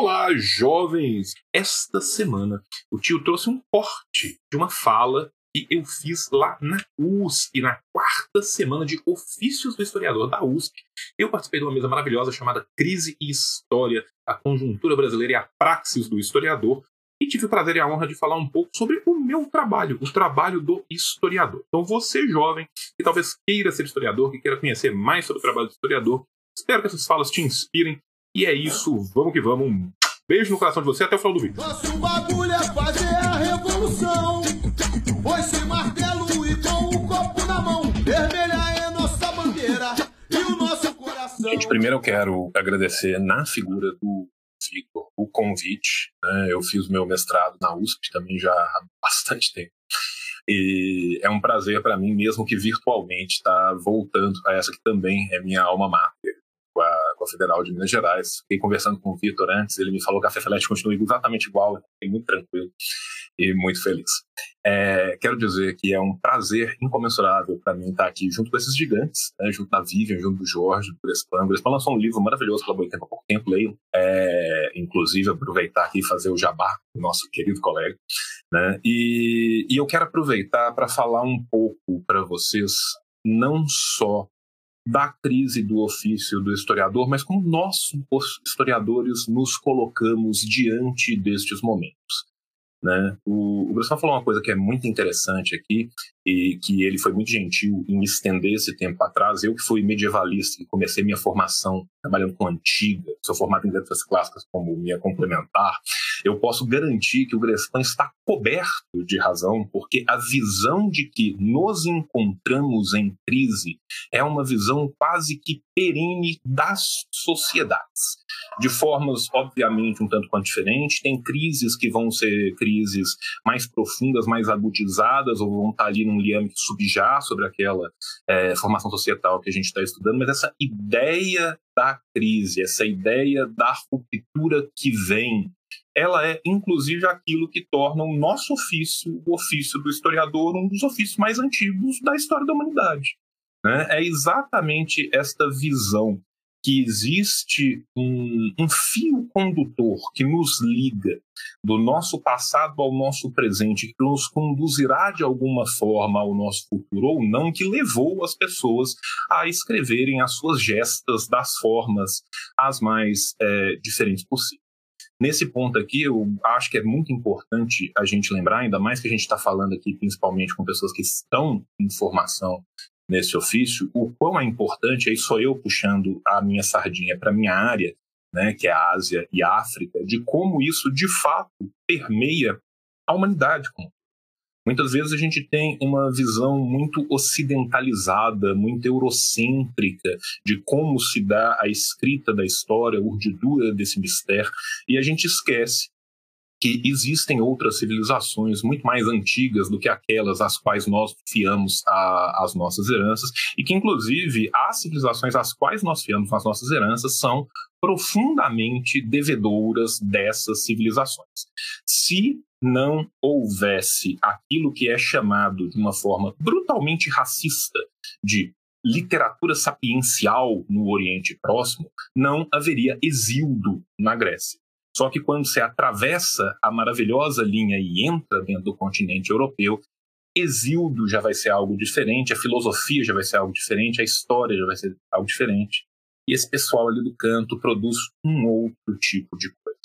Olá, jovens! Esta semana o tio trouxe um corte de uma fala que eu fiz lá na USP, na quarta semana de Ofícios do Historiador da USP. Eu participei de uma mesa maravilhosa chamada Crise e História, a conjuntura brasileira e a praxis do historiador, e tive o prazer e a honra de falar um pouco sobre o meu trabalho, o trabalho do historiador. Então, você, jovem, que talvez queira ser historiador, que queira conhecer mais sobre o trabalho do historiador, espero que essas falas te inspirem. E é isso, vamos que vamos. Um beijo no coração de você até o final do vídeo. Nosso bagulho é fazer a revolução. Foi martelo e com o copo na mão. Vermelha é nossa bandeira e o nosso coração. Gente, primeiro eu quero agradecer na figura do Vitor o convite. Né? Eu fiz meu mestrado na USP também já há bastante tempo. E é um prazer para mim, mesmo que virtualmente, estar tá voltando a essa que também é minha alma mater, com a, Federal de Minas Gerais. Fiquei conversando com o Vitor antes, ele me falou que a Fefelete continua exatamente igual, fiquei muito tranquilo e muito feliz. É, quero dizer que é um prazer incomensurável para mim estar aqui junto com esses gigantes, né, junto da Vivian, junto do Jorge, do Grespan. O Grespan lançou um livro maravilhoso pela Boitempo há pouco tempo, leiam. É, inclusive, aproveitar aqui e fazer o jabá do nosso querido colega. Né, e, e eu quero aproveitar para falar um pouco para vocês, não só da crise do ofício do historiador, mas como nós, os historiadores, nos colocamos diante destes momentos. Né? O, o falou uma coisa que é muito interessante aqui, e que ele foi muito gentil em estender esse tempo atrás. Eu que fui medievalista e comecei minha formação trabalhando com antiga, sou formado em letras clássicas como minha complementar, eu posso garantir que o Grespan está coberto de razão, porque a visão de que nos encontramos em crise é uma visão quase que perene das sociedades. De formas, obviamente, um tanto quanto diferentes, tem crises que vão ser crises mais profundas, mais agutizadas, ou vão estar ali num liame que subjaz sobre aquela é, formação societal que a gente está estudando, mas essa ideia da crise, essa ideia da ruptura que vem, ela é inclusive aquilo que torna o nosso ofício, o ofício do historiador, um dos ofícios mais antigos da história da humanidade. Né? É exatamente esta visão que existe um, um, fio condutor que nos liga do nosso passado ao nosso presente, que nos conduzirá de alguma forma ao nosso futuro ou não, que levou as pessoas a escreverem as suas gestas das formas as mais é, diferentes possíveis. Nesse ponto aqui, eu acho que é muito importante a gente lembrar, ainda mais que a gente está falando aqui principalmente com pessoas que estão em formação nesse ofício, o quão é importante, aí sou eu puxando a minha sardinha para minha área, né, que é a Ásia e a África, de como isso de fato permeia a humanidade. Muitas vezes a gente tem uma visão muito ocidentalizada, muito eurocêntrica de como se dá a escrita da história, a urdidura desse mistério, e a gente esquece que existem outras civilizações muito mais antigas do que aquelas às quais nós fiamos a, as nossas heranças, e que, inclusive, as civilizações às quais nós fiamos as nossas heranças são profundamente devedoras dessas civilizações. Se não houvesse aquilo que é chamado de uma forma brutalmente racista de literatura sapiencial no Oriente Próximo, não haveria exílio na Grécia. Só que quando você atravessa a maravilhosa linha e entra dentro do continente europeu, Exildo já vai ser algo diferente, a filosofia já vai ser algo diferente, a história já vai ser algo diferente. E esse pessoal ali do canto produz um outro tipo de coisa.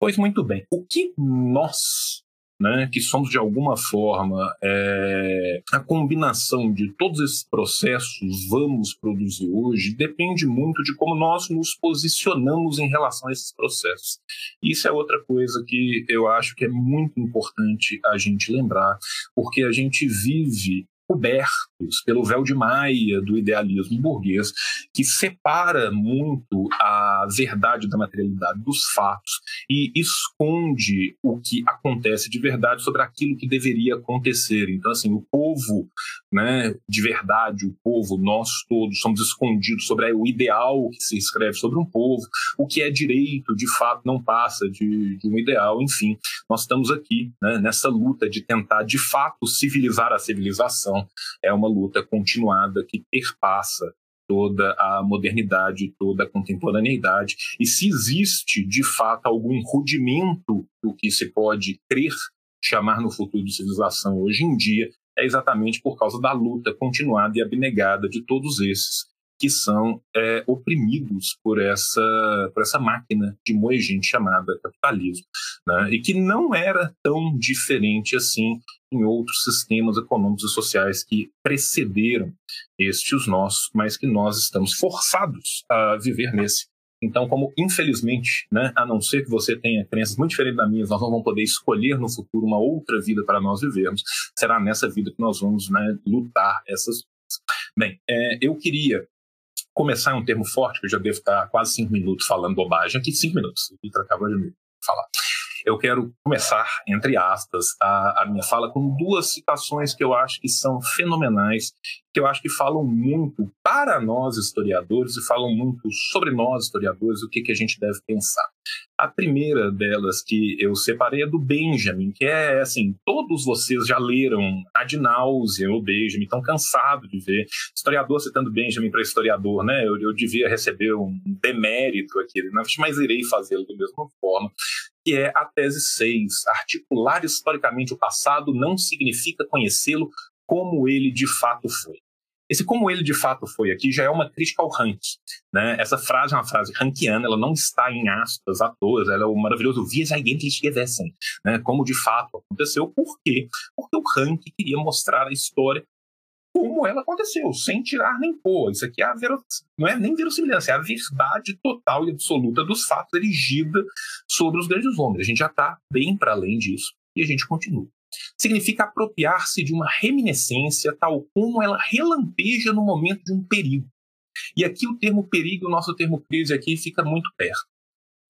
Pois muito bem, o que nós né, que somos de alguma forma é, a combinação de todos esses processos vamos produzir hoje depende muito de como nós nos posicionamos em relação a esses processos. Isso é outra coisa que eu acho que é muito importante a gente lembrar, porque a gente vive cobertos pelo véu de Maia do idealismo burguês, que separa muito a verdade da materialidade dos fatos e esconde o que acontece de verdade sobre aquilo que deveria acontecer. Então, assim, o povo né, de verdade, o povo, nós todos somos escondidos sobre o ideal que se escreve sobre um povo, o que é direito, de fato, não passa de, de um ideal, enfim. Nós estamos aqui né, nessa luta de tentar, de fato, civilizar a civilização é uma luta continuada que perpassa toda a modernidade, toda a contemporaneidade, e se existe de fato algum rudimento do que se pode crer chamar no futuro de civilização hoje em dia, é exatamente por causa da luta continuada e abnegada de todos esses que são é, oprimidos por essa, por essa máquina de moer gente chamada capitalismo, né? e que não era tão diferente assim em outros sistemas econômicos e sociais que precederam estes nossos, mas que nós estamos forçados a viver nesse. Então, como infelizmente, né, a não ser que você tenha crenças muito diferentes da minha, nós não vamos poder escolher no futuro uma outra vida para nós vivermos, será nessa vida que nós vamos né, lutar essas Bem, é, eu queria começar é um termo forte, que eu já devo estar quase cinco minutos falando bobagem. Aqui, cinco minutos. Vitor acabou de me falar. Eu quero começar, entre aspas, a, a minha fala com duas citações que eu acho que são fenomenais, que eu acho que falam muito para nós historiadores e falam muito sobre nós historiadores, o que, que a gente deve pensar. A primeira delas que eu separei é do Benjamin, que é assim, todos vocês já leram Ad Nauseam ou Benjamin, estão cansados de ver historiador citando Benjamin para historiador, né? Eu, eu devia receber um demérito aqui, mas irei fazê-lo da mesma forma, que é a tese 6. Articular historicamente o passado não significa conhecê-lo como ele de fato foi. Esse como ele de fato foi aqui já é uma crítica ao Rank. Né? Essa frase é uma frase rankiana, ela não está em aspas à toa, ela é o maravilhoso wie es eigentlich gewesen, né? como de fato aconteceu. Por quê? Porque o Rank queria mostrar a história como ela aconteceu, sem tirar nem pôr. Isso aqui é vero... não é nem verossimilhança, é a verdade total e absoluta dos fatos erigida sobre os grandes homens. A gente já está bem para além disso e a gente continua significa apropriar-se de uma reminiscência tal como ela relampeja no momento de um perigo. E aqui o termo perigo, o nosso termo crise aqui fica muito perto.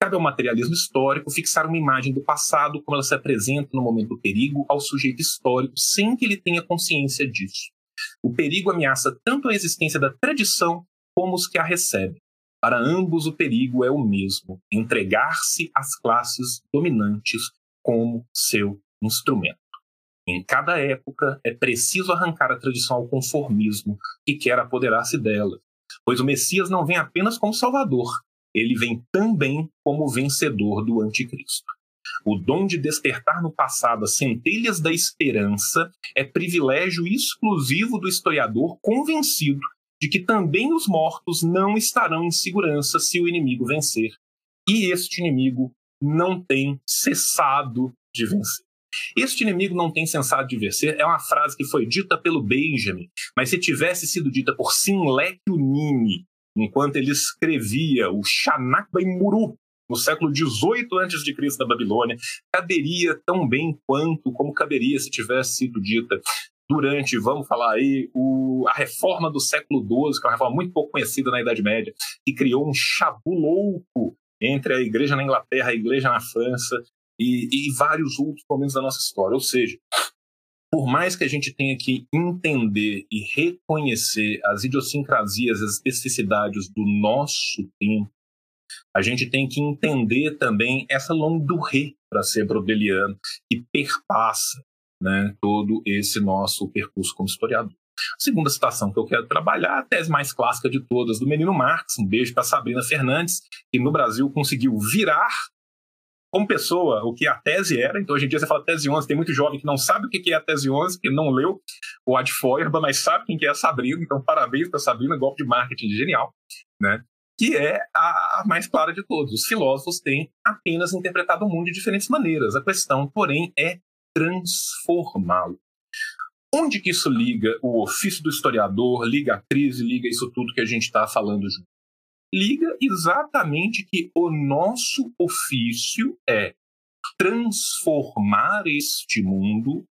Cabe ao materialismo histórico fixar uma imagem do passado como ela se apresenta no momento do perigo ao sujeito histórico sem que ele tenha consciência disso. O perigo ameaça tanto a existência da tradição como os que a recebem. Para ambos, o perigo é o mesmo: entregar-se às classes dominantes como seu instrumento. Em cada época é preciso arrancar a tradição ao conformismo que quer apoderar-se dela, pois o Messias não vem apenas como Salvador, ele vem também como vencedor do Anticristo. O dom de despertar no passado as centelhas da esperança é privilégio exclusivo do historiador convencido de que também os mortos não estarão em segurança se o inimigo vencer. E este inimigo não tem cessado de vencer. Este inimigo não tem cessado de vencer é uma frase que foi dita pelo Benjamin, mas se tivesse sido dita por Sinlek Unini, enquanto ele escrevia o Shanak Muru no século XVIII a.C. da Babilônia, caberia tão bem quanto como caberia se tivesse sido dita durante, vamos falar aí, o, a reforma do século XII, que é uma reforma muito pouco conhecida na Idade Média, que criou um chabu louco entre a igreja na Inglaterra a igreja na França, e, e vários outros momentos da nossa história. Ou seja, por mais que a gente tenha que entender e reconhecer as idiosincrasias, as especificidades do nosso tempo, a gente tem que entender também essa longue para ser brodeliano que perpassa né, todo esse nosso percurso como historiador. A segunda citação que eu quero trabalhar, a tese mais clássica de todas, do menino Marx, um beijo para Sabrina Fernandes, que no Brasil conseguiu virar como pessoa o que a tese era. Então, hoje em dia, você fala tese 11, tem muito jovem que não sabe o que é a tese 11, que não leu o Ad Feuerba, mas sabe quem que é a Sabrina. Então, parabéns para a Sabrina, golpe de marketing genial, né? Que é a mais clara de todos. Os filósofos têm apenas interpretado o mundo de diferentes maneiras. A questão, porém, é transformá-lo. Onde que isso liga o ofício do historiador, liga a crise, liga isso tudo que a gente está falando junto? liga exatamente que o nosso ofício é transformar este mundo,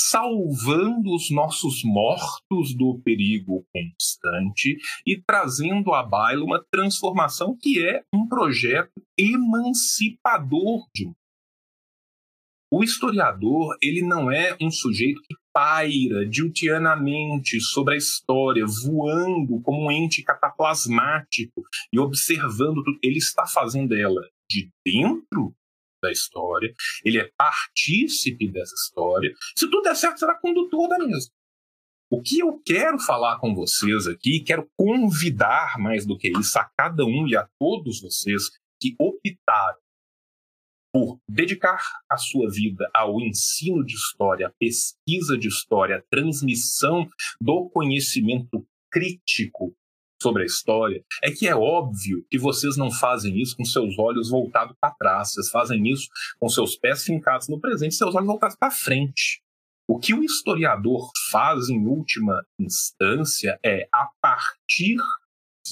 salvando os nossos mortos do perigo constante e trazendo à baila uma transformação que é um projeto emancipador de mundo. O historiador, ele não é um sujeito que paira diutianamente sobre a história, voando como um ente cataplasmático e observando tudo. Ele está fazendo ela de dentro da história, ele é partícipe dessa história. Se tudo der certo, será condutor da mesma. O que eu quero falar com vocês aqui, quero convidar mais do que isso a cada um e a todos vocês que optaram por dedicar a sua vida ao ensino de história, pesquisa de história, transmissão do conhecimento crítico sobre a história, é que é óbvio que vocês não fazem isso com seus olhos voltados para trás, vocês fazem isso com seus pés fincados no presente, seus olhos voltados para frente. O que o historiador faz em última instância é, a partir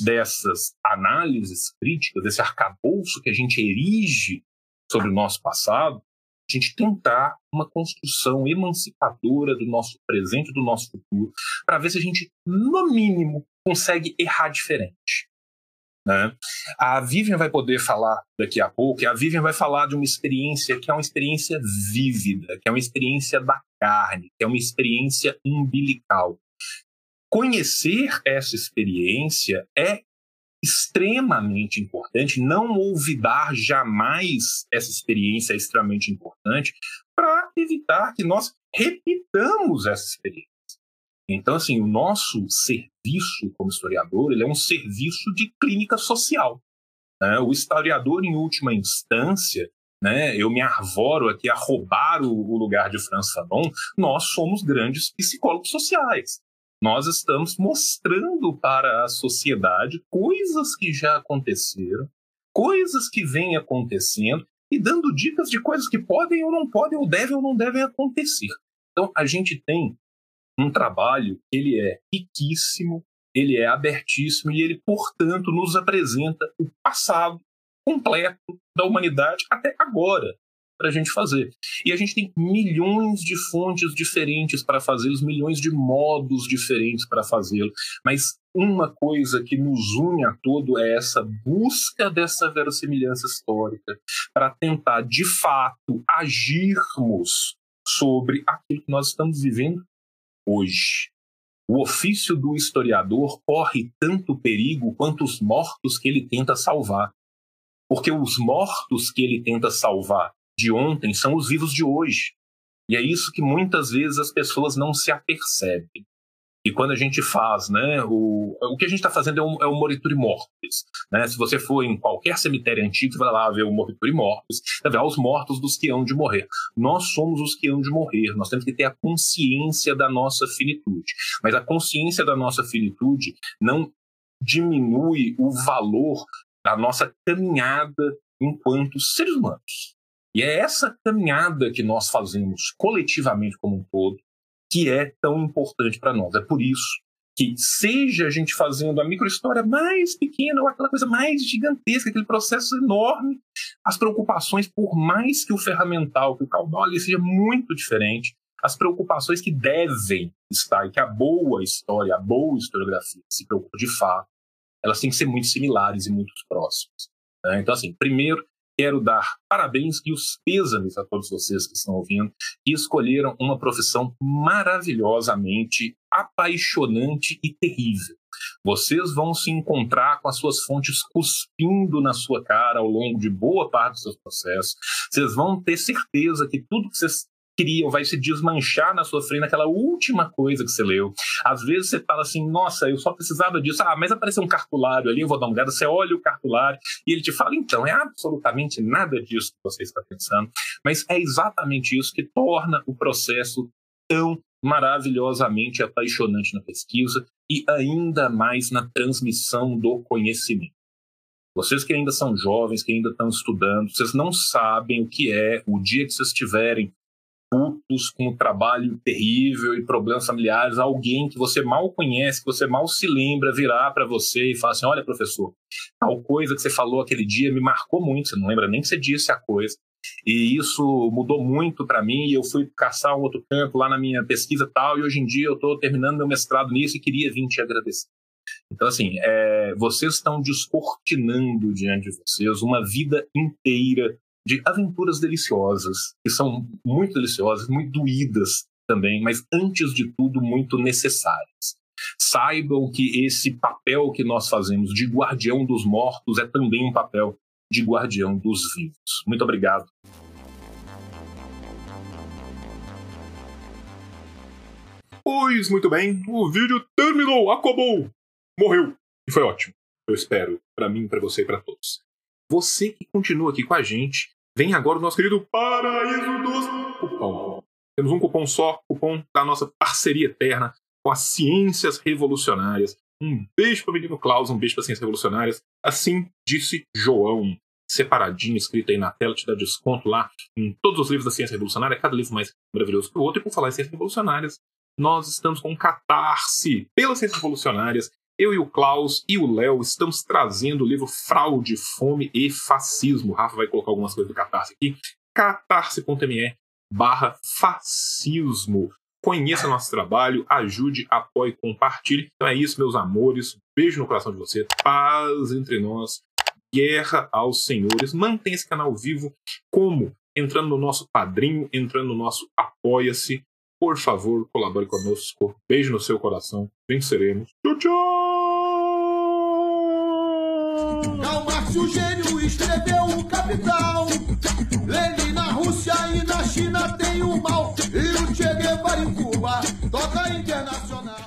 dessas análises críticas, desse arcabouço que a gente erige sobre o nosso passado, a gente tentar uma construção emancipadora do nosso presente do nosso futuro, para ver se a gente, no mínimo, consegue errar diferente. Né? A Vivian vai poder falar daqui a pouco, e a Vivian vai falar de uma experiência que é uma experiência vívida, que é uma experiência da carne, que é uma experiência umbilical. Conhecer essa experiência é extremamente importante, não olvidar jamais essa experiência é extremamente importante para evitar que nós repitamos essa experiência. Então, assim, o nosso serviço como historiador ele é um serviço de clínica social. Né? O historiador, em última instância, né, eu me arvoro aqui a roubar o, o lugar de Franz Fanon, nós somos grandes psicólogos sociais. Nós estamos mostrando para a sociedade coisas que já aconteceram, coisas que vêm acontecendo e dando dicas de coisas que podem ou não podem, ou devem ou não devem acontecer. Então, a gente tem um trabalho ele é riquíssimo, ele é abertíssimo e ele, portanto, nos apresenta o passado completo da humanidade até agora para a gente fazer. E a gente tem milhões de fontes diferentes para fazê-los, milhões de modos diferentes para fazê-lo, mas uma coisa que nos une a todo é essa busca dessa verossimilhança histórica para tentar, de fato, agirmos sobre aquilo que nós estamos vivendo hoje. O ofício do historiador corre tanto perigo quanto os mortos que ele tenta salvar. Porque os mortos que ele tenta salvar de ontem são os vivos de hoje. E é isso que muitas vezes as pessoas não se apercebem. E quando a gente faz, né, o, o que a gente está fazendo é um, é morituri mortis. Né? Se você for em qualquer cemitério antigo, você vai lá ver o morituri mortis, vai ver os mortos dos que hão de morrer. Nós somos os que hão de morrer, nós temos que ter a consciência da nossa finitude. Mas a consciência da nossa finitude não diminui o valor da nossa caminhada enquanto seres humanos. E é essa caminhada que nós fazemos coletivamente como um todo que é tão importante para nós. É por isso que, seja a gente fazendo a microhistória mais pequena ou aquela coisa mais gigantesca, aquele processo enorme, as preocupações, por mais que o ferramental, que o caudal ali seja muito diferente, as preocupações que devem estar e que a boa história, a boa historiografia se preocupa de fato, elas têm que ser muito similares e muito próximas. Né? Então, assim, primeiro, Quero dar parabéns e os pêsames a todos vocês que estão ouvindo e escolheram uma profissão maravilhosamente apaixonante e terrível. Vocês vão se encontrar com as suas fontes cuspindo na sua cara ao longo de boa parte dos seus processos. Vocês vão ter certeza que tudo que vocês criam vai se desmanchar na sua frente naquela última coisa que você leu. Às vezes você fala assim, nossa, eu só precisava disso. Ah, mas apareceu um cartulário ali, eu vou dar uma olhada. Você olha o cartulário e ele te fala, então, é absolutamente nada disso que você está pensando. Mas é exatamente isso que torna o processo tão maravilhosamente apaixonante na pesquisa e ainda mais na transmissão do conhecimento. Vocês que ainda são jovens, que ainda estão estudando, vocês não sabem o que é o dia que vocês estiverem putos com trabalho terrível e problemas familiares, alguém que você mal conhece, que você mal se lembra, virar para você e falar assim: olha, professor, tal coisa que você falou aquele dia me marcou muito, você não lembra nem que você disse a coisa. E isso mudou muito para mim. E eu fui caçar um outro campo lá na minha pesquisa tal. E hoje em dia eu estou terminando meu mestrado nisso e queria vir te agradecer. Então, assim, é, vocês estão descortinando diante de vocês uma vida inteira de aventuras deliciosas, que são muito deliciosas, muito doídas também, mas antes de tudo muito necessárias. Saibam que esse papel que nós fazemos de guardião dos mortos é também um papel de guardião dos vivos. Muito obrigado. Pois muito bem, o vídeo terminou, acabou, morreu. E foi ótimo. Eu espero, para mim, para você e para todos. Você que continua aqui com a gente, vem agora o nosso querido Paraíso dos Cupom. Temos um cupom só, cupom da nossa parceria eterna com as Ciências Revolucionárias. Um beijo para o menino Klaus, um beijo para as Ciências Revolucionárias. Assim disse João separadinho, escrito aí na tela, te dá desconto lá em todos os livros da ciência revolucionária, cada livro mais maravilhoso que o outro. E por falar em ciências revolucionárias, nós estamos com um catarse pelas ciências revolucionárias. Eu e o Klaus e o Léo estamos trazendo o livro Fraude, Fome e Fascismo. O Rafa vai colocar algumas coisas do catarse aqui. catarse.me barra fascismo. Conheça nosso trabalho, ajude, apoie, compartilhe. Então é isso, meus amores. Beijo no coração de você. Paz entre nós guerra aos senhores. Mantenha esse canal vivo. Como? Entrando no nosso padrinho, entrando no nosso Apoia-se. Por favor, colabore conosco. Beijo no seu coração. Venceremos. Tchau, tchau! Karl o gênio, escreveu o Capital. Lenin na Rússia e na China tem o mal. E o Che Guevara em Cuba toca internacional.